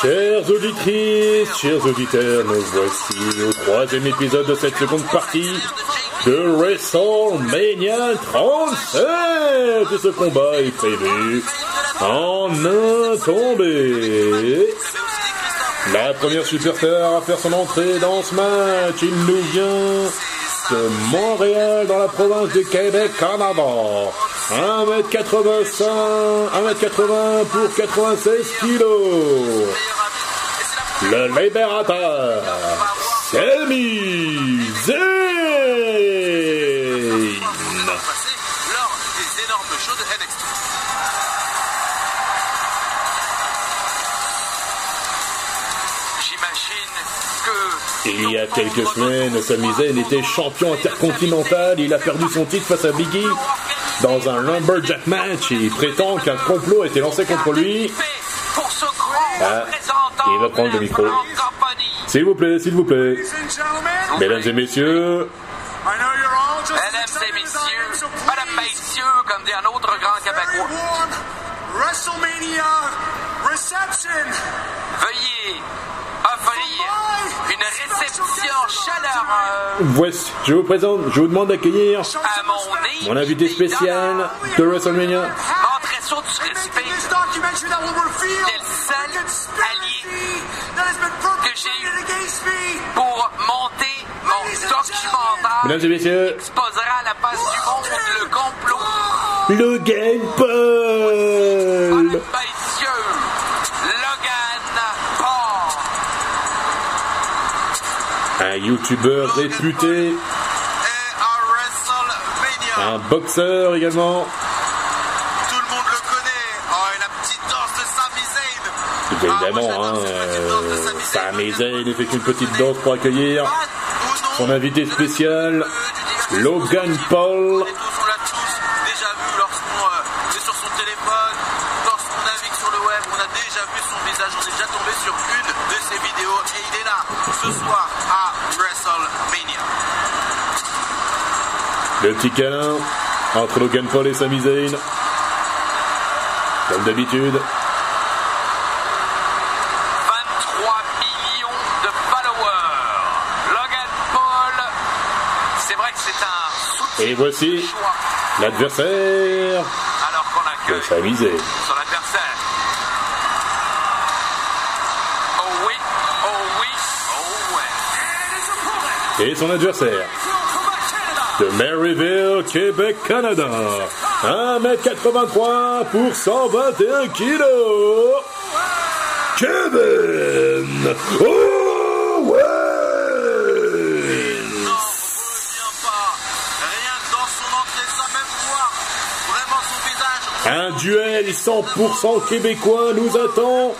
Chères auditrices, chers auditeurs, nous voici au troisième épisode de cette seconde partie de WrestleMania 37. Ce combat est prévu en un tombé. La première superstar à faire son entrée dans ce match, il nous vient de Montréal dans la province du Québec, Canada. 1m85, 1m80 pour 96 kilos. Le libérateur, Sami Zayn. Il y a quelques semaines, Sami Zayn était champion intercontinental. Il a perdu son titre face à Biggie dans un Lumberjack match. Et il prétend qu'un complot a été lancé contre lui. Ah, il va prendre le micro. S'il vous plaît, s'il vous plaît. Mesdames et messieurs, I know you're all just Mesdames et messieurs, Madame Messieurs, comme dit un autre grand Québécois, WrestleMania reception. veuillez chaleureuse voici, je vous présente, je vous demande d'accueillir à mon mon invité spécial de WrestleMania. Montrez ça du respect. Del seul been que j'ai eu pour monter mon documentaire Mesdames et messieurs, qui exposera à la face du monde le complot. Logan Paul. Mesdames, youtubeur réputé, un boxeur également. tout le monde le connaît. Oh, et la petite danse de Sami Zayn. Ah, évidemment, j'adore hein, euh, Sami Zayn. Effectue une petite danse pour accueillir son invité spécial, euh. Logan Paul. On est tous, on l'a tous déjà vu lorsqu'on euh, est sur son téléphone, lorsqu'on navigue sur le web, on a déjà vu son visage, on est déjà tombé sur une de ses vidéos et il est là ce soir Le petit câlin entre Logan Paul et Sami Zayn. Comme d'habitude. 23 millions de followers. Logan Paul, c'est vrai que c'est un soutien Et voici l'adversaire alors qu'on accueille Sami Zayn. son adversaire. Oh oui, oh oui, oh ouais. Et son adversaire de Maryville, Québec, Canada. 1m83 pour 121 kilos. Kevin Owens. Un duel 100% québécois nous attend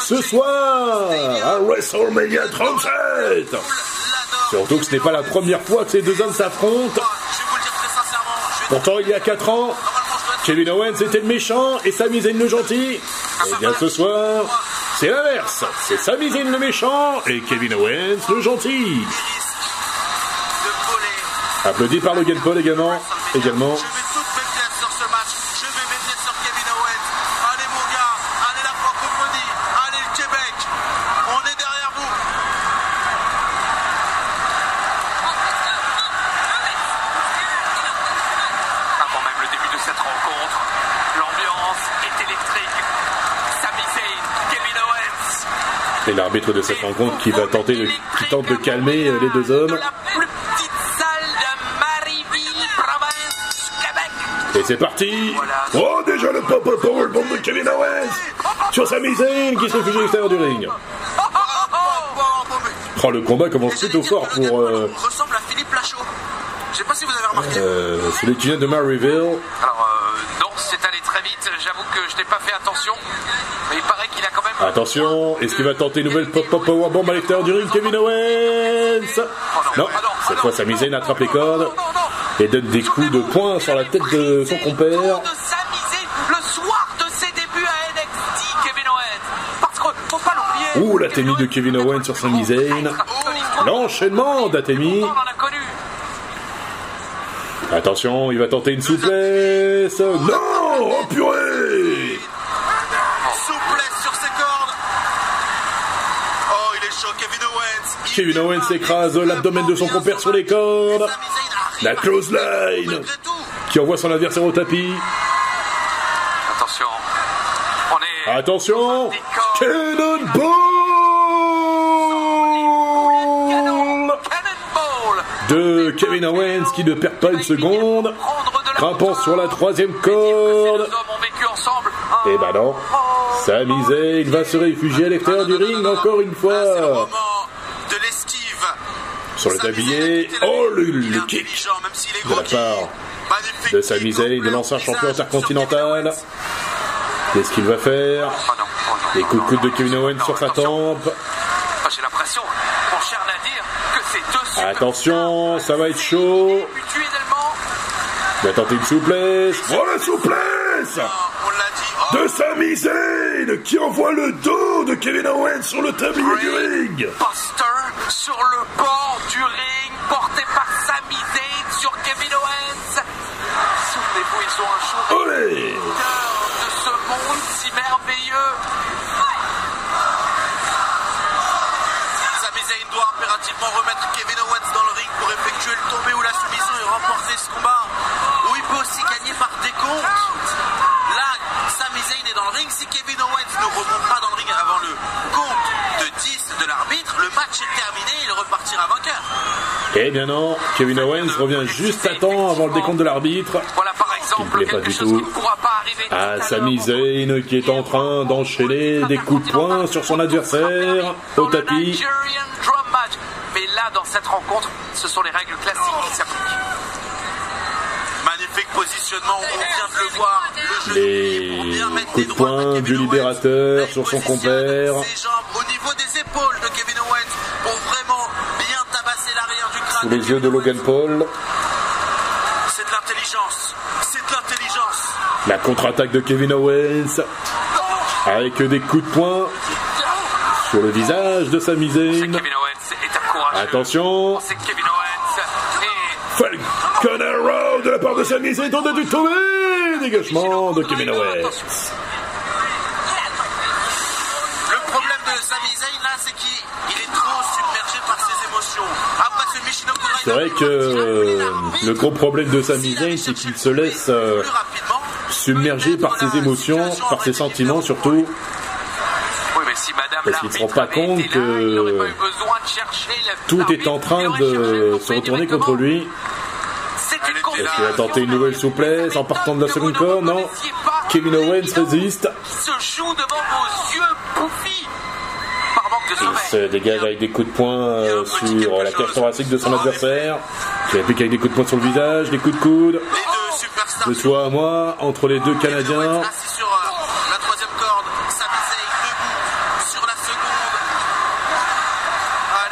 ce soir à WrestleMania 37. Surtout que ce n'est pas la première fois que ces deux hommes s'affrontent. Vais Pourtant, il y a 4 ans, Kevin Owens était le méchant et Sami Zayn le gentil. Et bien ce soir, c'est l'inverse. C'est Sami Zayn le méchant et Kevin Owens le gentil. Applaudi par Logan Paul également. Également. L'arbitre de cette rencontre qui va tenter de, qui tente de calmer euh, les deux hommes. Et c'est parti. Oh déjà le pop up powerbomb de Kevin Owens sur Sami Zayn qui se réfugie à l'extérieur du ring. Oh le combat commence plutôt fort pour euh, ressemble à Philippe Lachaud. Je sais pas si vous avez remarqué. euh, celui qui vient de Maryville. Alors, euh, non, c'est allé très vite. J'avoue que je n'ai pas fait attention. Mais il paraît qu'il a quand même. Attention, est-ce qu'il va tenter une nouvelle pop-up powerbomb à l'extérieur du ring, Kevin Owens? Non, cette fois Sami Zayn attrape les cordes et donne des coups de poing sur la tête de son compère. Ouh, la témie de Kevin Owens sur Zayn. L'enchaînement d'Atemi. Attention, il va tenter une souplesse. Non Oh purée Kevin Owens écrase l'abdomen de son compère sur les cordes. La. Malgré tout, Qui envoie son adversaire au tapis. Attention. On est. Attention Cannonball de Kevin Owens qui ne perd pas une seconde. Grimpant sur la troisième corde. Et bah non. Sami Zayn va se réfugier à l'extérieur du ring encore une fois. Sur le tablier. Oh le, le kick de la part de Sami Zayn, de l'ancien champion intercontinental. Qu'est-ce qu'il va faire Les coups de coude de Kevin Owens sur sa tempe. Attention, ça va être chaud. Il va tenter une souplesse. Oh la souplesse de Sami Zayn qui envoie le dos de Kevin Owens sur le tablier du ring. Sur le bord sur Kevin Owens. Souvenez-vous, ils ont un show Olé de ce monde si merveilleux. Sami Zayn doit impérativement remettre Kevin Owens dans le ring pour effectuer le tombé ou la soumission et remporter ce combat. Ou il peut aussi gagner par décompte. Le ring. Si Kevin Owens ne remonte pas dans le ring avant le compte de 10 de l'arbitre, le match est terminé. Il repartira vainqueur. Eh bien non, Kevin Owens revient juste à temps avant le décompte de l'arbitre. Voilà par exemple plaît du qui ne pourra pas arriver tout à l'heure. Zayn qui est en train d'enchaîner des coups de poing sur son adversaire au tapis. Mais là, dans cette rencontre, ce sont les règles classiques qui s'appliquent. Magnifique positionnement. On vient de le voir. Le genou Les coups de poing du libérateur sur son compère. Ses jambes au niveau des épaules de Kevin Owens pour vraiment bien tabasser l'arrière du crâne. Sous les yeux de Logan Paul. C'est de l'intelligence. C'est de l'intelligence. La contre-attaque de Kevin Owens avec des coups de poing sur le visage de un courageux. Attention, Owens. De Sami Zayn tente de tomber. Dégagement de Kevin Owens. Le problème de Sami Zayn là, c'est qu'il il est trop submergé par ses émotions. Après ce Michinoku C'est vrai que euh, le gros problème de Sami Zayn, c'est qu'il se laisse euh, submergé par ses émotions, par ses sentiments surtout. Parce qu'il se l'arbitre rend pas compte que Tout est en train de se retourner contre lui. C'est Elle une était là. Est-ce qu'il va tenter une nouvelle souplesse en partant de la seconde corde Non. Kevin Owens résiste. se joue devant vos yeux bouffis. Par manque de Il se dégage avec des coups de poing euh, sur la cage thoracique de son adversaire. Qui applique avec des coups de poing sur le visage, des coups de coude. De toi à moi, entre les deux Canadiens. Euh,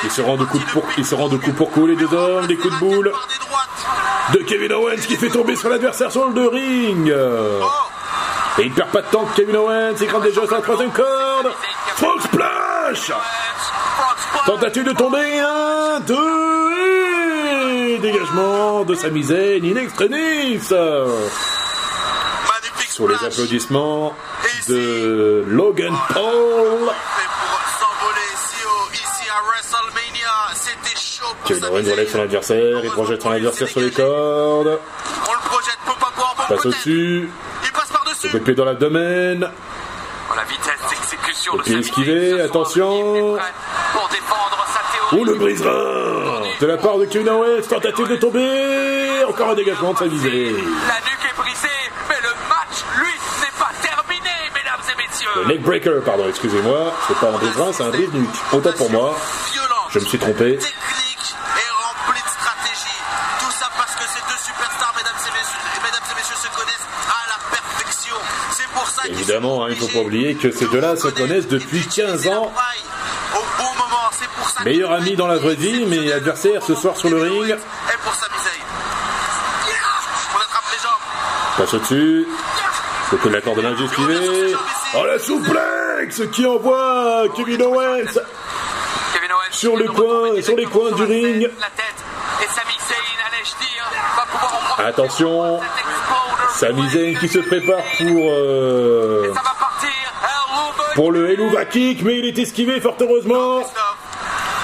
Ils se rendent de coups de pour, ils se rendent de coups pour coups les deux hommes, des coups de boule. De Kevin Owens qui fait tomber son adversaire sur le ring. Oh, Et il perd pas de temps, Kevin Owens, il grimpe déjà sur la troisième corde. Frog Splash. Tentative de tomber, un, deux, et dégagement de Sami Zayn in extremis Sur les applaudissements de Logan Paul. Sami Owens relève son adversaire, il projette son adversaire sur les cordes, On le projette, peut pas voir, bon passe au-dessus, Il passe par-dessus. pied dans l'abdomen, Oh, la vitesse d'exécution de esquivé, attention. Pour défendre sa théorie. ou le brise-rein de la part de Kevin Owens, tentative de tomber, encore un dégagement de Sami Zayn. La nuque est brisée, mais le match, lui, n'est pas terminé, mesdames et messieurs. Le neck breaker, pardon, excusez-moi, c'est pas un brise-rein, c'est un brise-nuque. Autant pour moi, je me suis trompé. Évidemment, hein, il faut obligés pas oublier que ces deux-là de se connaissent depuis d'utiliser 15 la ans. Meilleur ami dans la vraie vie, mais adversaire ce soir sur le ring. Passe au-dessus. Le coup de la corde de esquivé. Oh la souplex qui envoie Kevin Owens. Sur le coin, sur les coins du ring. profiter Attention. Pour cet exploder Sami Zayn qui se prépare pour euh, pour le Helluva Kick, mais il est esquivé fort heureusement.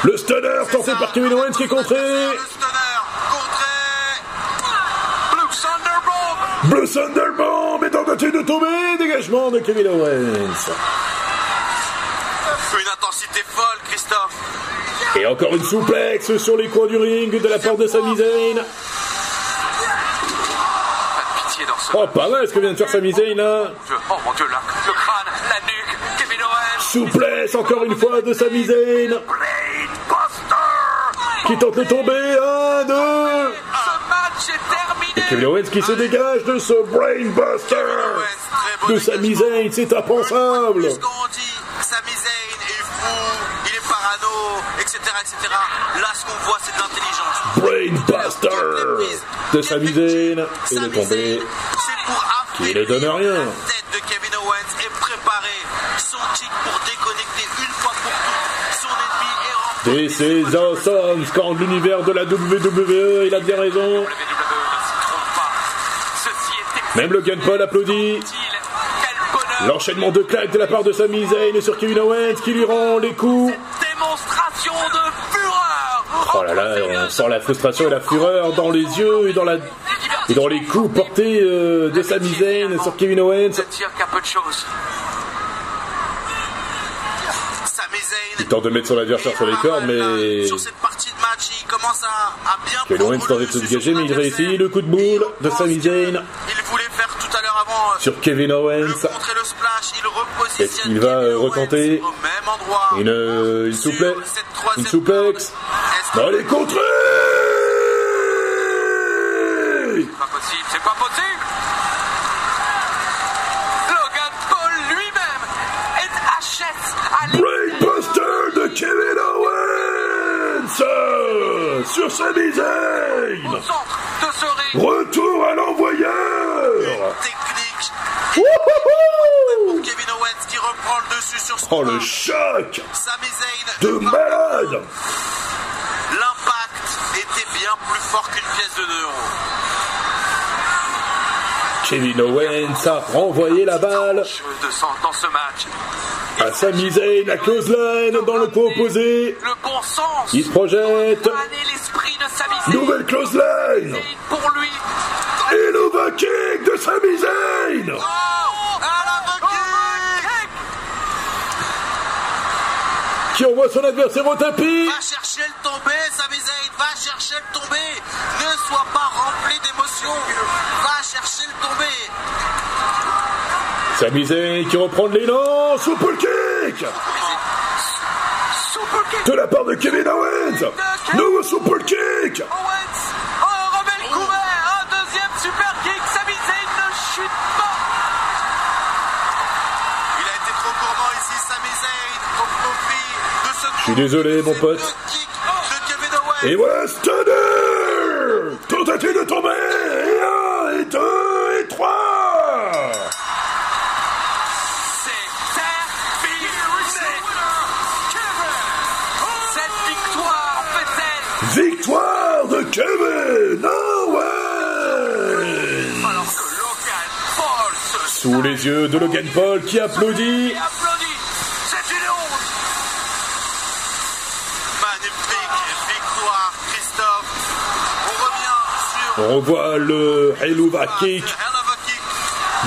Le stunner tenté par Kevin Owens qui est contré. Blue Thunderbomb. Est tentative de tomber. Dégagement de Kevin Owens. Une intensité folle, Christophe. Et encore une souplexe sur les coins du ring de la part de Sami Zayn. Oh, pas mal ce que vient de faire Sami Zayn là. Oh mon dieu, là, le crâne, la nuque, Kevin Owens. Souplesse encore une fois de Sami Zayn Brainbuster. qui tente de tomber. Un, deux. Ce match est terminé. Kevin Owens qui se dégage de ce Brainbuster de Sami Zayn. C'est impensable. Sami Zayn est fou, il est parano, etc. etc. Là, ce qu'on voit, c'est de l'intelligence. Brainbuster de est tombé. C'est pour Qui ne donne rien. De et is awesome, score de l'univers de la WWE, il a bien raison. Est Même le Paul applaudit. L'enchaînement de claques de la part de Sami Zayn sur Kevin Owens qui lui rend les coups. Oh là là, on sent la frustration et la fureur dans les yeux et dans, la, et dans les coups portés euh, de Sami Zayn sur Kevin Owens. Il tente de mettre son adversaire sur les cordes, mais Sur cette partie de match, il commence à, bien Kevin Owens de se dégager, mais il réussit. Le coup de boule de Sami Zayn Il voulait faire tout à l'heure avant euh, sur Kevin Owens. Est-ce qu'il va, euh, retenter. Une, une Une souplex. Dans les contrées Pas possible, c'est pas possible. Logan Paul lui-même est HS à Brainbuster de Kevin Owens sur Sami Zayn. au centre de ce ring. Retour à l'envoyeur. technique. Wouhouhou Kevin Owens qui reprend le dessus sur son Oh le choc Sami Zayn de malade Kevin Owens a renvoyé la balle dans ce match. à Sami la clothesline dans le coin opposé. Le bon sens. Il se projette. Nouvelle Pour lui. et le kick de Sami qui envoie son adversaire au tapis. Va chercher le tombé, Sami va chercher le tombé. Ne sois pas rempli d'émotions. Va chercher le tombé. Sami Zayn qui reprend de l'élan. Super kick Super kick. de la part de Kevin Owens. Nouveau super kick Owens. Oh, remet le couvert. Un deuxième super kick. Sami Zayn ne chute pas. Il a été trop gourmand ici, Sami Zayn, au profit de ce Je suis désolé, mon pote. de kick de Kevin Owens. Et voilà Stunner Tentative de tomber? Et un, et deux, et trois. C'est terminé. Cette victoire fait-elle Victoire de Kevin. Owens alors que Logan Paul se Sous les yeux de Logan Paul qui applaudit et applaudit. C'est une honte. Magnifique victoire, Christophe. On revient sur On revoit le Helluva Kick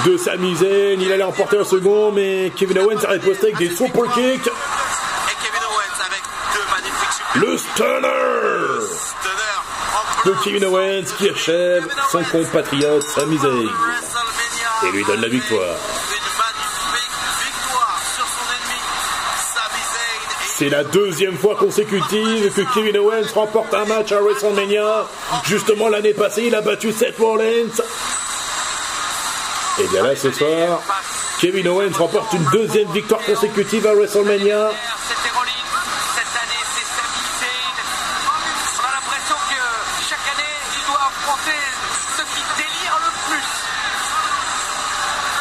de Zayn. Il allait emporter un second, mais Kevin Owens a riposté avec des super kicks. Le Stunner de. Kevin Owens qui achève son compatriote WrestleMania. et lui donne la victoire. C'est la deuxième fois consécutive que Kevin Owens remporte un match à WrestleMania. Justement, l'année passée, il a battu Seth Rollins. Et bien là, ce soir, Kevin Owens remporte une deuxième victoire consécutive à WrestleMania.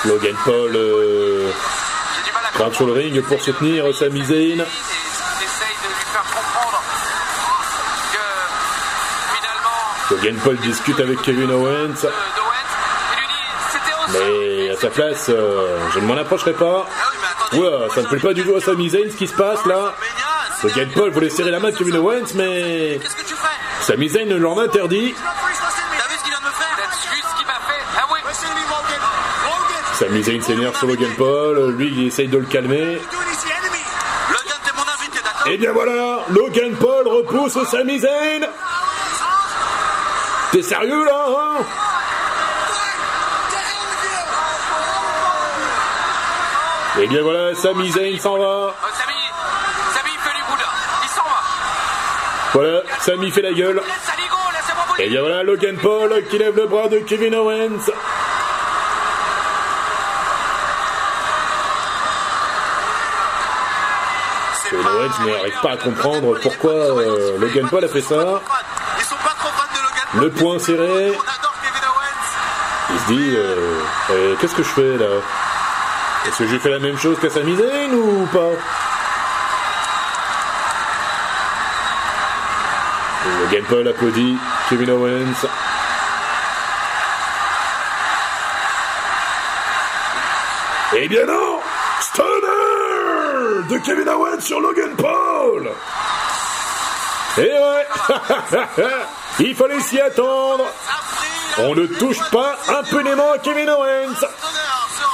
Logan Paul euh, sur le ring pour soutenir Sami Zayn. Logan Paul discute avec Kevin Owens. euh. Mais à sa place, euh, je ne m'en approcherai pas. Ah. Oula, ça ne plaît pas du tout à Sami Zayn ce qui se passe là. Logan Paul voulait serrer la main de Kevin Owens, mais Qu'est-ce que tu fais Sami Zayn ne l'en interdit. T'as vu ce qu'il vient de me faire T'as vu ce qu'il m'a fait Ah oui Listen to me, Logan. Logan, Sami Zayn s'énerve sur Logan Paul, lui il essaye de le calmer. Et bien voilà, Logan Paul repousse Sami Zayn. T'es sérieux là hein Et bien voilà, Sami Zayn s'en va. Euh, il fait du boudin. Il s'en va. Voilà, Sami fait la gueule. Et bien voilà, Logan Paul qui lève le bras de Kevin Owens. Kevin Owens n'arrive pas à comprendre pourquoi euh, Logan Paul a fait ça. Ils sont pas trop fans de Logan Paul. Le poing serré. On adore Kevin Owens. Il se dit, euh, euh, qu'est-ce que je fais là? Est-ce que j'ai fait la même chose qu'à Sami Zayn ou pas? Et Logan Paul applaudit Kevin Owens. Eh bien non Stunner de Kevin Owens sur Logan Paul Eh ouais Il fallait s'y attendre. On ne touche pas impunément à Kevin Owens.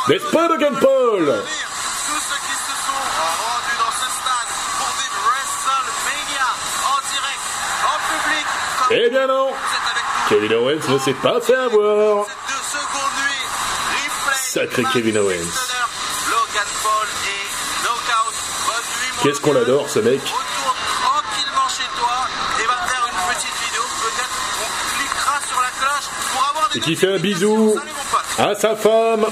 N'est-ce pas Logan Paul? Eh bien non. Kevin Owens ne s'est pas fait avoir. Sacré Kevin Owens. Qu'est-ce qu'on l'adore ce mec Et qui fait un bisou à sa femme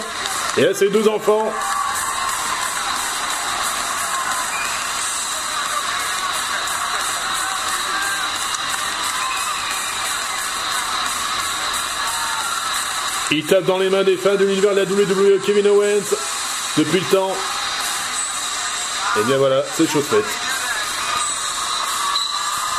et à ses deux enfants. Il tape dans les mains des fans de l'univers de la WWE Kevin Owens depuis le temps. Et bien voilà, c'est chose faite.